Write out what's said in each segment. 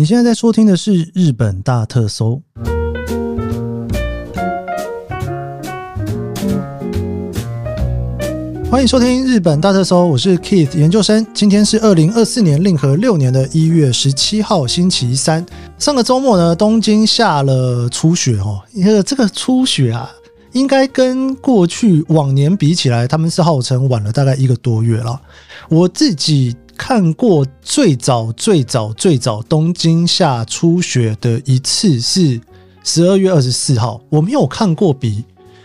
你现在在收听的是《日本大特搜》，欢迎收听《日本大特搜》，我是 Keith 研究生。今天是二零二四年令和六年的一月十七号，星期三。上个周末呢，东京下了初雪哦，这个初雪啊，应该跟过去往年比起来，他们是号称晚了大概一个多月了。我自己。看过最早最早最早东京下初雪的一次是十二月二十四号，我没有看过比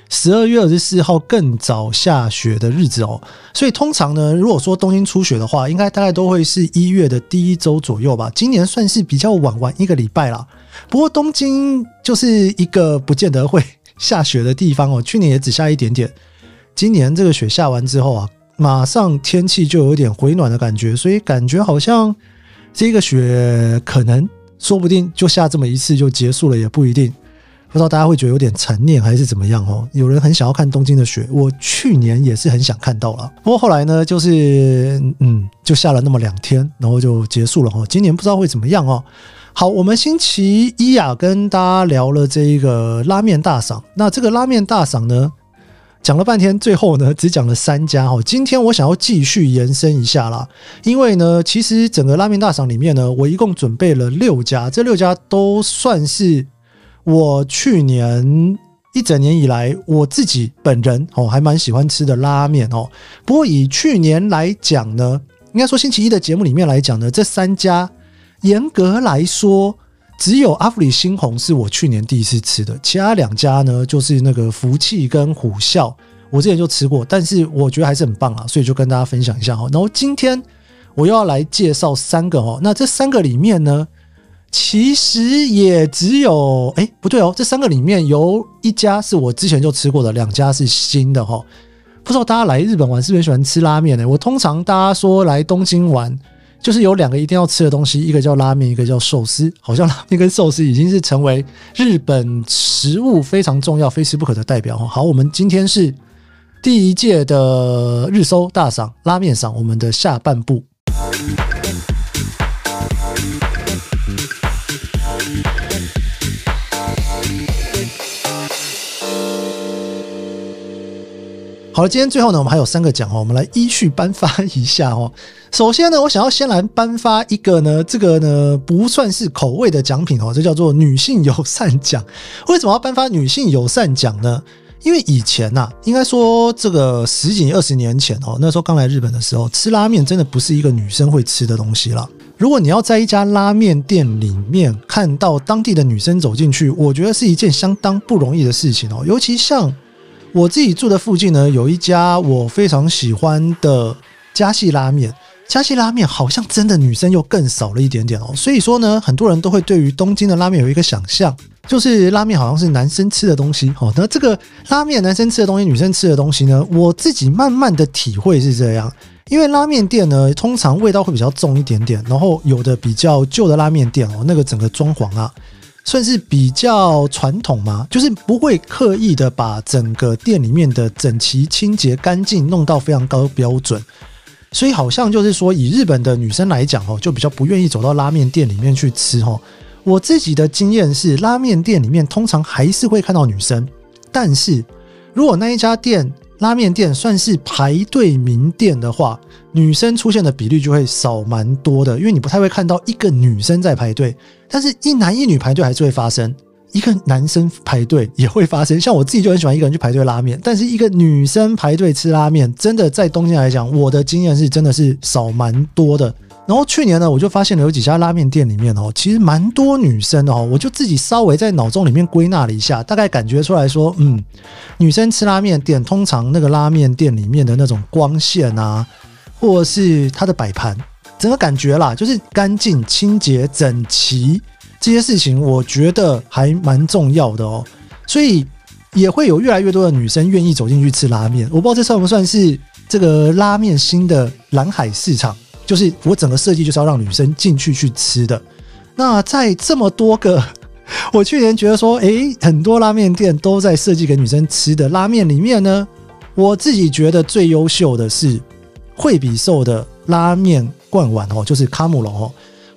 十二月二十四号更早下雪的日子哦。所以通常呢，如果说东京初雪的话，应该大概都会是一月的第一周左右吧。今年算是比较晚，晚一个礼拜啦。不过东京就是一个不见得会下雪的地方哦。去年也只下一点点，今年这个雪下完之后啊。马上天气就有点回暖的感觉，所以感觉好像这个雪可能说不定就下这么一次就结束了，也不一定。不知道大家会觉得有点残念还是怎么样哦？有人很想要看东京的雪，我去年也是很想看到了，不过后来呢，就是嗯，就下了那么两天，然后就结束了哦。今年不知道会怎么样哦。好，我们星期一啊，跟大家聊了这一个拉面大赏，那这个拉面大赏呢？讲了半天，最后呢，只讲了三家哈。今天我想要继续延伸一下啦，因为呢，其实整个拉面大赏里面呢，我一共准备了六家，这六家都算是我去年一整年以来我自己本人哦还蛮喜欢吃的拉面哦。不过以去年来讲呢，应该说星期一的节目里面来讲呢，这三家严格来说。只有阿福里新红是我去年第一次吃的，其他两家呢，就是那个福气跟虎啸，我之前就吃过，但是我觉得还是很棒啊，所以就跟大家分享一下哈。然后今天我又要来介绍三个哦，那这三个里面呢，其实也只有哎不对哦，这三个里面有一家是我之前就吃过的，两家是新的哈。不知道大家来日本玩是不是喜欢吃拉面呢？我通常大家说来东京玩。就是有两个一定要吃的东西，一个叫拉面，一个叫寿司。好像拉面跟寿司已经是成为日本食物非常重要、非吃不可的代表。好，我们今天是第一届的日搜大赏拉面赏，我们的下半部。好了，今天最后呢，我们还有三个奖哦，我们来依序颁发一下哦。首先呢，我想要先来颁发一个呢，这个呢不算是口味的奖品哦，这叫做女性友善奖。为什么要颁发女性友善奖呢？因为以前呐，应该说这个十几二十年前哦，那时候刚来日本的时候，吃拉面真的不是一个女生会吃的东西了。如果你要在一家拉面店里面看到当地的女生走进去，我觉得是一件相当不容易的事情哦，尤其像。我自己住的附近呢，有一家我非常喜欢的加系拉面。加系拉面好像真的女生又更少了一点点哦。所以说呢，很多人都会对于东京的拉面有一个想象，就是拉面好像是男生吃的东西。哦，那这个拉面男生吃的东西，女生吃的东西呢，我自己慢慢的体会是这样。因为拉面店呢，通常味道会比较重一点点，然后有的比较旧的拉面店哦，那个整个装潢啊。算是比较传统嘛，就是不会刻意的把整个店里面的整齐、清洁、干净弄到非常高标准，所以好像就是说，以日本的女生来讲哦，就比较不愿意走到拉面店里面去吃哦。我自己的经验是，拉面店里面通常还是会看到女生，但是如果那一家店，拉面店算是排队名店的话，女生出现的比例就会少蛮多的，因为你不太会看到一个女生在排队，但是一男一女排队还是会发生，一个男生排队也会发生。像我自己就很喜欢一个人去排队拉面，但是一个女生排队吃拉面，真的在东京来讲，我的经验是真的是少蛮多的。然后去年呢，我就发现了有几家拉面店里面哦，其实蛮多女生的哦。我就自己稍微在脑中里面归纳了一下，大概感觉出来说，嗯，女生吃拉面店，通常那个拉面店里面的那种光线啊，或是它的摆盘，整个感觉啦，就是干净、清洁、整齐这些事情，我觉得还蛮重要的哦。所以也会有越来越多的女生愿意走进去吃拉面。我不知道这算不算是这个拉面新的蓝海市场。就是我整个设计就是要让女生进去去吃的。那在这么多个，我去年觉得说，诶，很多拉面店都在设计给女生吃的拉面里面呢，我自己觉得最优秀的是惠比寿的拉面罐碗哦，就是卡姆龙哦。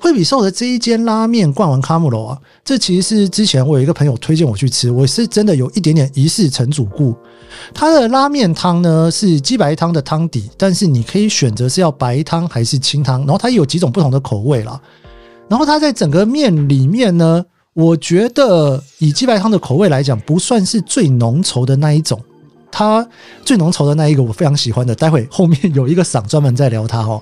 惠比寿的这一间拉面冠丸卡姆罗啊，这其实是之前我有一个朋友推荐我去吃，我是真的有一点点一试成主顾。它的拉面汤呢是鸡白汤的汤底，但是你可以选择是要白汤还是清汤，然后它有几种不同的口味啦。然后它在整个面里面呢，我觉得以鸡白汤的口味来讲，不算是最浓稠的那一种。它最浓稠的那一个我非常喜欢的，待会后面有一个赏专门在聊它哦。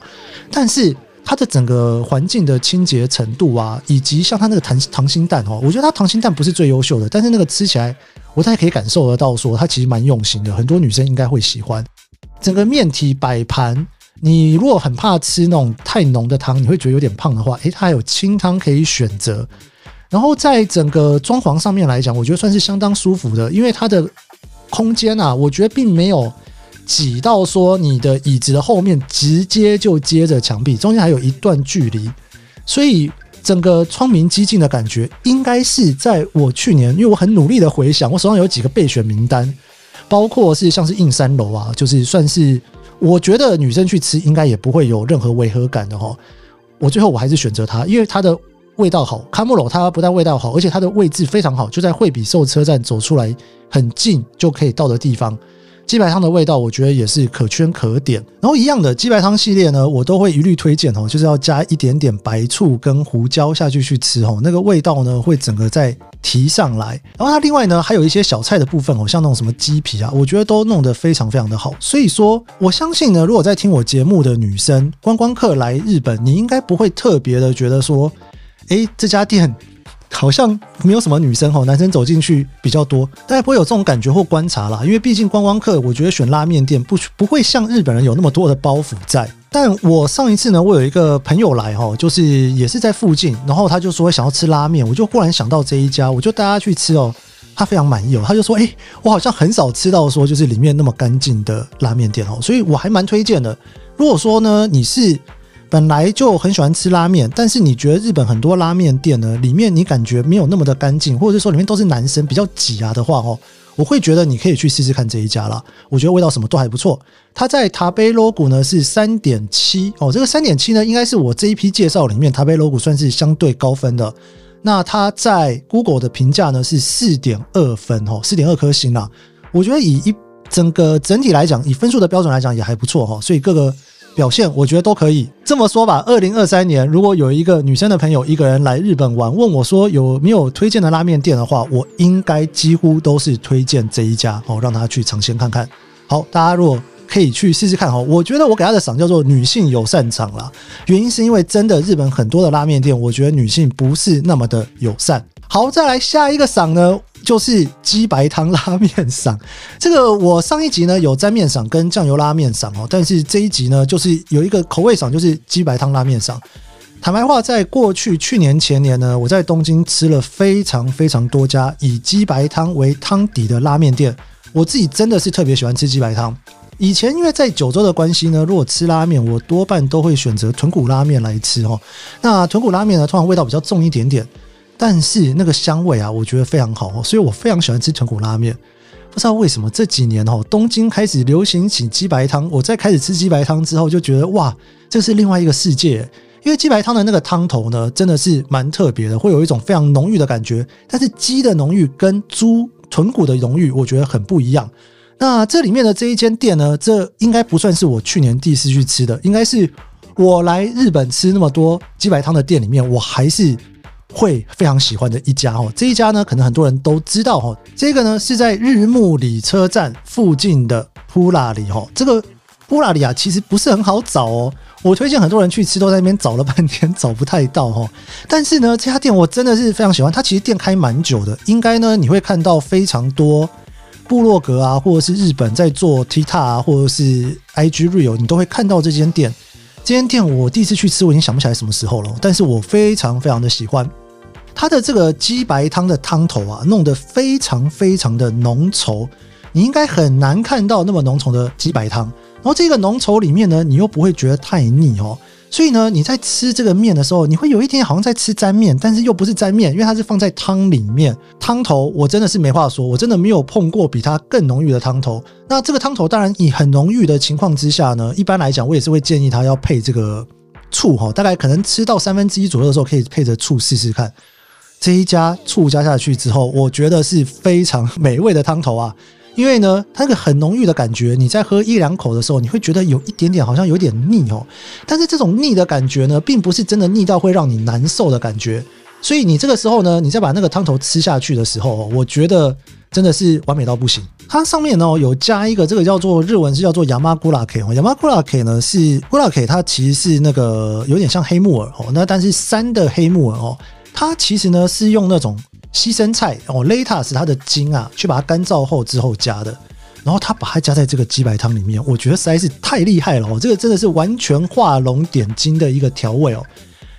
但是它的整个环境的清洁程度啊，以及像它那个糖糖心蛋哦，我觉得它糖心蛋不是最优秀的，但是那个吃起来我大概可以感受得到，说它其实蛮用心的，很多女生应该会喜欢。整个面体摆盘，你如果很怕吃那种太浓的汤，你会觉得有点胖的话，诶，它还有清汤可以选择。然后在整个装潢上面来讲，我觉得算是相当舒服的，因为它的。空间啊，我觉得并没有挤到说你的椅子的后面直接就接着墙壁，中间还有一段距离，所以整个窗明几净的感觉，应该是在我去年，因为我很努力的回想，我手上有几个备选名单，包括是像是印山楼啊，就是算是我觉得女生去吃应该也不会有任何违和感的哈，我最后我还是选择它，因为它的。味道好，卡姆罗它不但味道好，而且它的位置非常好，就在惠比寿车站走出来很近就可以到的地方。鸡白汤的味道，我觉得也是可圈可点。然后一样的鸡白汤系列呢，我都会一律推荐哦，就是要加一点点白醋跟胡椒下去去吃哦，那个味道呢会整个再提上来。然后它另外呢还有一些小菜的部分哦，像那种什么鸡皮啊，我觉得都弄得非常非常的好。所以说，我相信呢，如果在听我节目的女生观光客来日本，你应该不会特别的觉得说。诶，这家店好像没有什么女生哈，男生走进去比较多，大家不会有这种感觉或观察啦。因为毕竟观光客，我觉得选拉面店不不会像日本人有那么多的包袱在。但我上一次呢，我有一个朋友来哈，就是也是在附近，然后他就说想要吃拉面，我就忽然想到这一家，我就带他去吃哦，他非常满意哦，他就说，诶，我好像很少吃到说就是里面那么干净的拉面店哦，所以我还蛮推荐的。如果说呢，你是。本来就很喜欢吃拉面，但是你觉得日本很多拉面店呢，里面你感觉没有那么的干净，或者是说里面都是男生比较挤啊的话哦，我会觉得你可以去试试看这一家啦。我觉得味道什么都还不错。它在 Tabelog 呢是三点七哦，这个三点七呢应该是我这一批介绍里面 Tabelog 算是相对高分的。那它在 Google 的评价呢是四点二分哦，四点二颗星啦。我觉得以一整个整体来讲，以分数的标准来讲也还不错哈，所以各个。表现我觉得都可以这么说吧。二零二三年，如果有一个女生的朋友一个人来日本玩，问我说有没有推荐的拉面店的话，我应该几乎都是推荐这一家哦，让她去尝鲜看看。好，大家如果可以去试试看哦，我觉得我给她的赏叫做女性友善赏啦。原因是因为真的日本很多的拉面店，我觉得女性不是那么的友善。好，再来下一个赏呢。就是鸡白汤拉面赏，这个我上一集呢有沾面赏跟酱油拉面赏哦，但是这一集呢就是有一个口味赏，就是鸡白汤拉面赏。坦白话，在过去去年前年呢，我在东京吃了非常非常多家以鸡白汤为汤底的拉面店，我自己真的是特别喜欢吃鸡白汤。以前因为在九州的关系呢，如果吃拉面，我多半都会选择豚骨拉面来吃哦。那豚骨拉面呢，通常味道比较重一点点。但是那个香味啊，我觉得非常好，所以我非常喜欢吃豚骨拉面。不知道为什么这几年哦，东京开始流行起鸡白汤。我在开始吃鸡白汤之后，就觉得哇，这是另外一个世界。因为鸡白汤的那个汤头呢，真的是蛮特别的，会有一种非常浓郁的感觉。但是鸡的浓郁跟猪豚骨的浓郁，我觉得很不一样。那这里面的这一间店呢，这应该不算是我去年第一次去吃的，应该是我来日本吃那么多鸡白汤的店里面，我还是。会非常喜欢的一家哦，这一家呢，可能很多人都知道哈。这个呢是在日暮里车站附近的噗拉里哈。这个噗拉里啊，其实不是很好找哦。我推荐很多人去吃，都在那边找了半天找不太到哈。但是呢，这家店我真的是非常喜欢。它其实店开蛮久的，应该呢你会看到非常多部落格啊，或者是日本在做 TikTok 啊，或者是 IG Reel，你都会看到这间店。这间店我第一次去吃，我已经想不起来什么时候了，但是我非常非常的喜欢。它的这个鸡白汤的汤头啊，弄得非常非常的浓稠，你应该很难看到那么浓稠的鸡白汤。然后这个浓稠里面呢，你又不会觉得太腻哦。所以呢，你在吃这个面的时候，你会有一天好像在吃沾面，但是又不是沾面，因为它是放在汤里面。汤头我真的是没话说，我真的没有碰过比它更浓郁的汤头。那这个汤头当然以很浓郁的情况之下呢，一般来讲我也是会建议它要配这个。醋哈，大概可能吃到三分之一左右的时候，可以配着醋试试看。这一家醋加下去之后，我觉得是非常美味的汤头啊。因为呢，它那个很浓郁的感觉，你在喝一两口的时候，你会觉得有一点点好像有点腻哦。但是这种腻的感觉呢，并不是真的腻到会让你难受的感觉。所以你这个时候呢，你再把那个汤头吃下去的时候，我觉得真的是完美到不行。它上面呢有加一个这个叫做日文是叫做 Yamagurake 哦，Yamagurake 呢是 Gurake，它其实是那个有点像黑木耳哦。那但是山的黑木耳哦，它其实呢是用那种。西生菜哦，lettuce 它的茎啊，去把它干燥后之后加的，然后他把它加在这个鸡白汤里面，我觉得实在是太厉害了哦，这个真的是完全画龙点睛的一个调味哦。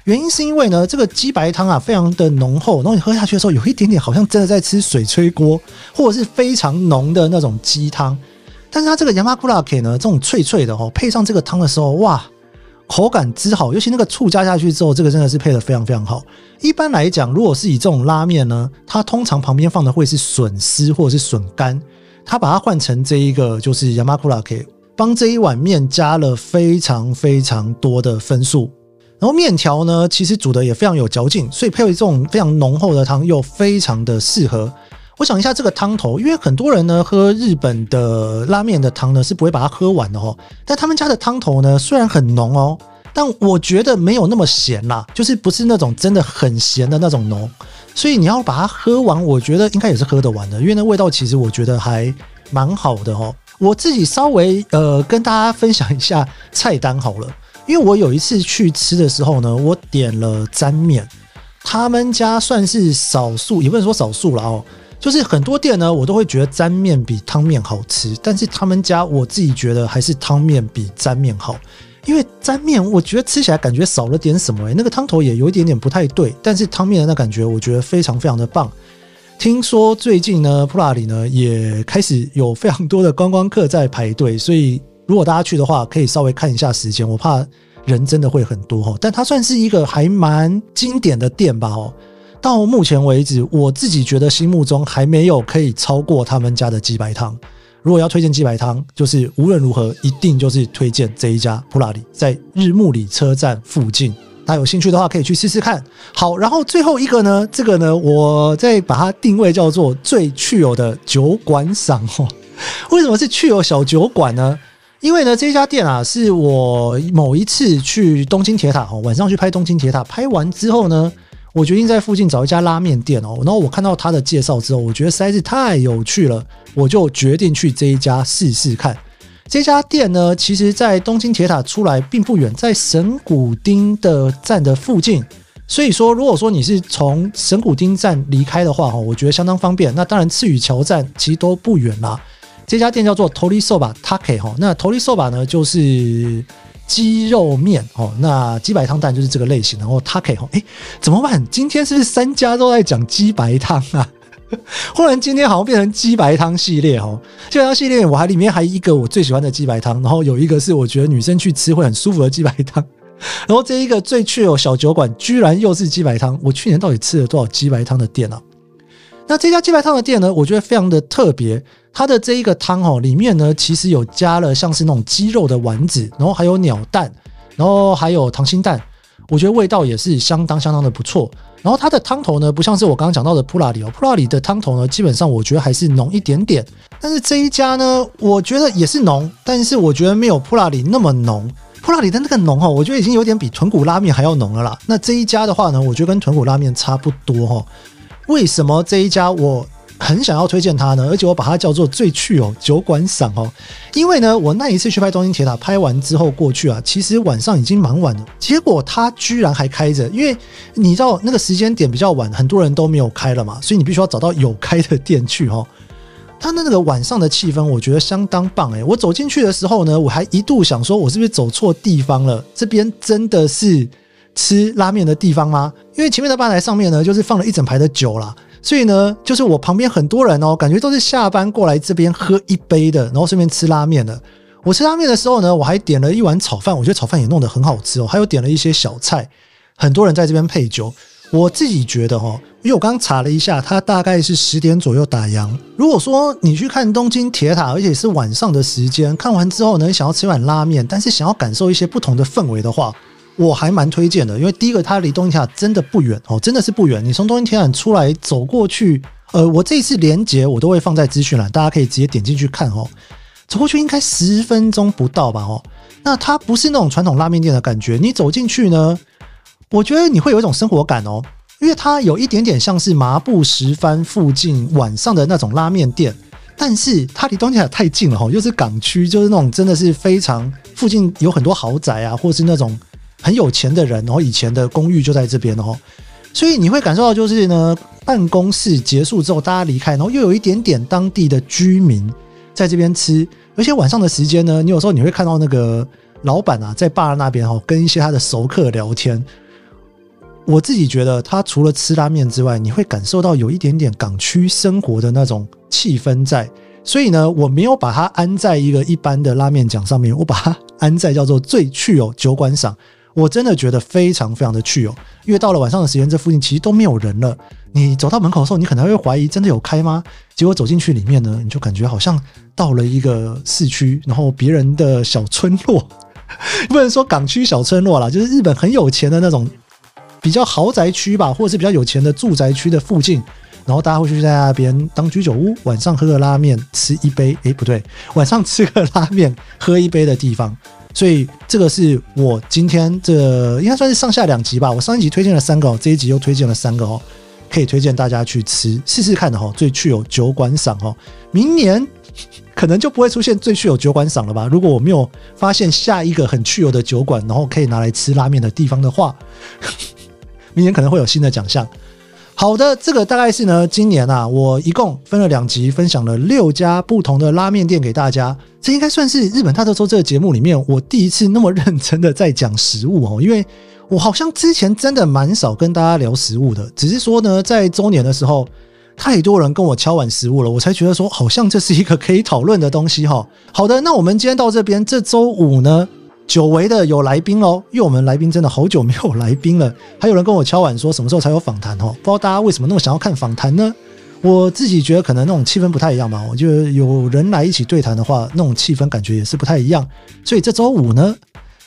原因是因为呢，这个鸡白汤啊非常的浓厚，然后你喝下去的时候，有一点点好像真的在吃水炊锅，或者是非常浓的那种鸡汤。但是它这个 Yamakura 呢，这种脆脆的哦，配上这个汤的时候，哇！口感之好，尤其那个醋加下去之后，这个真的是配得非常非常好。一般来讲，如果是以这种拉面呢，它通常旁边放的会是笋丝或者是笋干，它把它换成这一个就是 yamakurake，帮这一碗面加了非常非常多的分数。然后面条呢，其实煮的也非常有嚼劲，所以配这种非常浓厚的汤又非常的适合。我想一下这个汤头，因为很多人呢喝日本的拉面的汤呢是不会把它喝完的哦。但他们家的汤头呢虽然很浓哦，但我觉得没有那么咸啦，就是不是那种真的很咸的那种浓。所以你要把它喝完，我觉得应该也是喝得完的，因为那味道其实我觉得还蛮好的哦。我自己稍微呃跟大家分享一下菜单好了，因为我有一次去吃的时候呢，我点了沾面，他们家算是少数，也不能说少数了哦。就是很多店呢，我都会觉得沾面比汤面好吃，但是他们家我自己觉得还是汤面比沾面好，因为沾面我觉得吃起来感觉少了点什么诶、那个汤头也有一点点不太对，但是汤面的那感觉我觉得非常非常的棒。听说最近呢，普拉里呢也开始有非常多的观光客在排队，所以如果大家去的话，可以稍微看一下时间，我怕人真的会很多哈，但它算是一个还蛮经典的店吧哦。到目前为止，我自己觉得心目中还没有可以超过他们家的鸡白汤。如果要推荐鸡白汤，就是无论如何一定就是推荐这一家普拉里，在日暮里车站附近。大家有兴趣的话，可以去试试看。好，然后最后一个呢，这个呢，我再把它定位叫做最去有的酒馆赏哦。为什么是去有小酒馆呢？因为呢，这家店啊，是我某一次去东京铁塔哦，晚上去拍东京铁塔，拍完之后呢。我决定在附近找一家拉面店哦，然后我看到他的介绍之后，我觉得实在是太有趣了，我就决定去这一家试试看。这家店呢，其实在东京铁塔出来并不远，在神谷町的站的附近。所以说，如果说你是从神谷町站离开的话，哈，我觉得相当方便。那当然，赤羽桥站其实都不远啦。这家店叫做 Tori Soba Take 哈，那 Tori Soba 呢就是。鸡肉面哦，那鸡白汤蛋就是这个类型，然后它可以哦，哎，怎么办？今天是不是三家都在讲鸡白汤啊？忽然今天好像变成鸡白汤系列哦，鸡白汤系列我还里面还一个我最喜欢的鸡白汤，然后有一个是我觉得女生去吃会很舒服的鸡白汤，然后这一个最趣有小酒馆居然又是鸡白汤，我去年到底吃了多少鸡白汤的店啊？那这家鸡白汤的店呢，我觉得非常的特别。它的这一个汤哦，里面呢其实有加了像是那种鸡肉的丸子，然后还有鸟蛋，然后还有溏心蛋，我觉得味道也是相当相当的不错。然后它的汤头呢，不像是我刚刚讲到的普拉里哦，普拉里的汤头呢，基本上我觉得还是浓一点点。但是这一家呢，我觉得也是浓，但是我觉得没有普拉里那么浓。普拉里的那个浓哦，我觉得已经有点比豚骨拉面还要浓了啦。那这一家的话呢，我觉得跟豚骨拉面差不多哦。为什么这一家我很想要推荐它呢？而且我把它叫做最去哦酒馆赏哦，因为呢，我那一次去拍东京铁塔，拍完之后过去啊，其实晚上已经蛮晚了，结果它居然还开着。因为你知道那个时间点比较晚，很多人都没有开了嘛，所以你必须要找到有开的店去哦。它那个晚上的气氛，我觉得相当棒诶。我走进去的时候呢，我还一度想说，我是不是走错地方了？这边真的是。吃拉面的地方吗？因为前面的吧台上面呢，就是放了一整排的酒啦，所以呢，就是我旁边很多人哦，感觉都是下班过来这边喝一杯的，然后顺便吃拉面的。我吃拉面的时候呢，我还点了一碗炒饭，我觉得炒饭也弄得很好吃哦，还有点了一些小菜。很多人在这边配酒，我自己觉得哦，因为我刚刚查了一下，它大概是十点左右打烊。如果说你去看东京铁塔，而且是晚上的时间，看完之后呢，想要吃碗拉面，但是想要感受一些不同的氛围的话。我还蛮推荐的，因为第一个它离东京铁塔真的不远哦，真的是不远。你从东京铁塔出来走过去，呃，我这一次连接我都会放在资讯栏，大家可以直接点进去看哦。走过去应该十分钟不到吧？哦，那它不是那种传统拉面店的感觉，你走进去呢，我觉得你会有一种生活感哦，因为它有一点点像是麻布十番附近晚上的那种拉面店。但是它离东京塔太近了哈，又是港区，就是那种真的是非常附近有很多豪宅啊，或是那种很有钱的人，然后以前的公寓就在这边哦，所以你会感受到就是呢，办公室结束之后大家离开，然后又有一点点当地的居民在这边吃，而且晚上的时间呢，你有时候你会看到那个老板啊在吧那边哦，跟一些他的熟客聊天。我自己觉得，他除了吃拉面之外，你会感受到有一点点港区生活的那种气氛在。所以呢，我没有把它安在一个一般的拉面奖上面，我把它安在叫做最去有酒馆赏。我真的觉得非常非常的去哦，因为到了晚上的时间，这附近其实都没有人了。你走到门口的时候，你可能会怀疑真的有开吗？结果走进去里面呢，你就感觉好像到了一个市区，然后别人的小村落，不能说港区小村落啦，就是日本很有钱的那种。比较豪宅区吧，或者是比较有钱的住宅区的附近，然后大家会去在那边当居酒屋，晚上喝个拉面，吃一杯，诶，不对，晚上吃个拉面，喝一杯的地方。所以这个是我今天这应该算是上下两集吧。我上一集推荐了三个，这一集又推荐了三个哦，可以推荐大家去吃试试看的哦。最去有酒馆赏哦，明年可能就不会出现最去有酒馆赏了吧？如果我没有发现下一个很去有的酒馆，然后可以拿来吃拉面的地方的话。明年可能会有新的奖项。好的，这个大概是呢，今年啊，我一共分了两集，分享了六家不同的拉面店给大家。这应该算是日本大特搜这个节目里面我第一次那么认真的在讲食物哦，因为我好像之前真的蛮少跟大家聊食物的，只是说呢，在周年的时候，太多人跟我敲碗食物了，我才觉得说好像这是一个可以讨论的东西哈。好的，那我们今天到这边，这周五呢，久违的有来宾哦，因为我们来宾真的好久没有来宾了。还有人跟我敲碗说什么时候才有访谈哦？不知道大家为什么那么想要看访谈呢？我自己觉得可能那种气氛不太一样吧。我觉得有人来一起对谈的话，那种气氛感觉也是不太一样。所以这周五呢，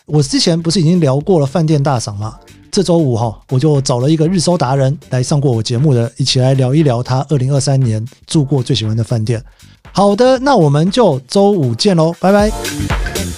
我之前不是已经聊过了饭店大赏吗？这周五哈，我就找了一个日搜达人来上过我节目的，一起来聊一聊他二零二三年住过最喜欢的饭店。好的，那我们就周五见喽，拜拜。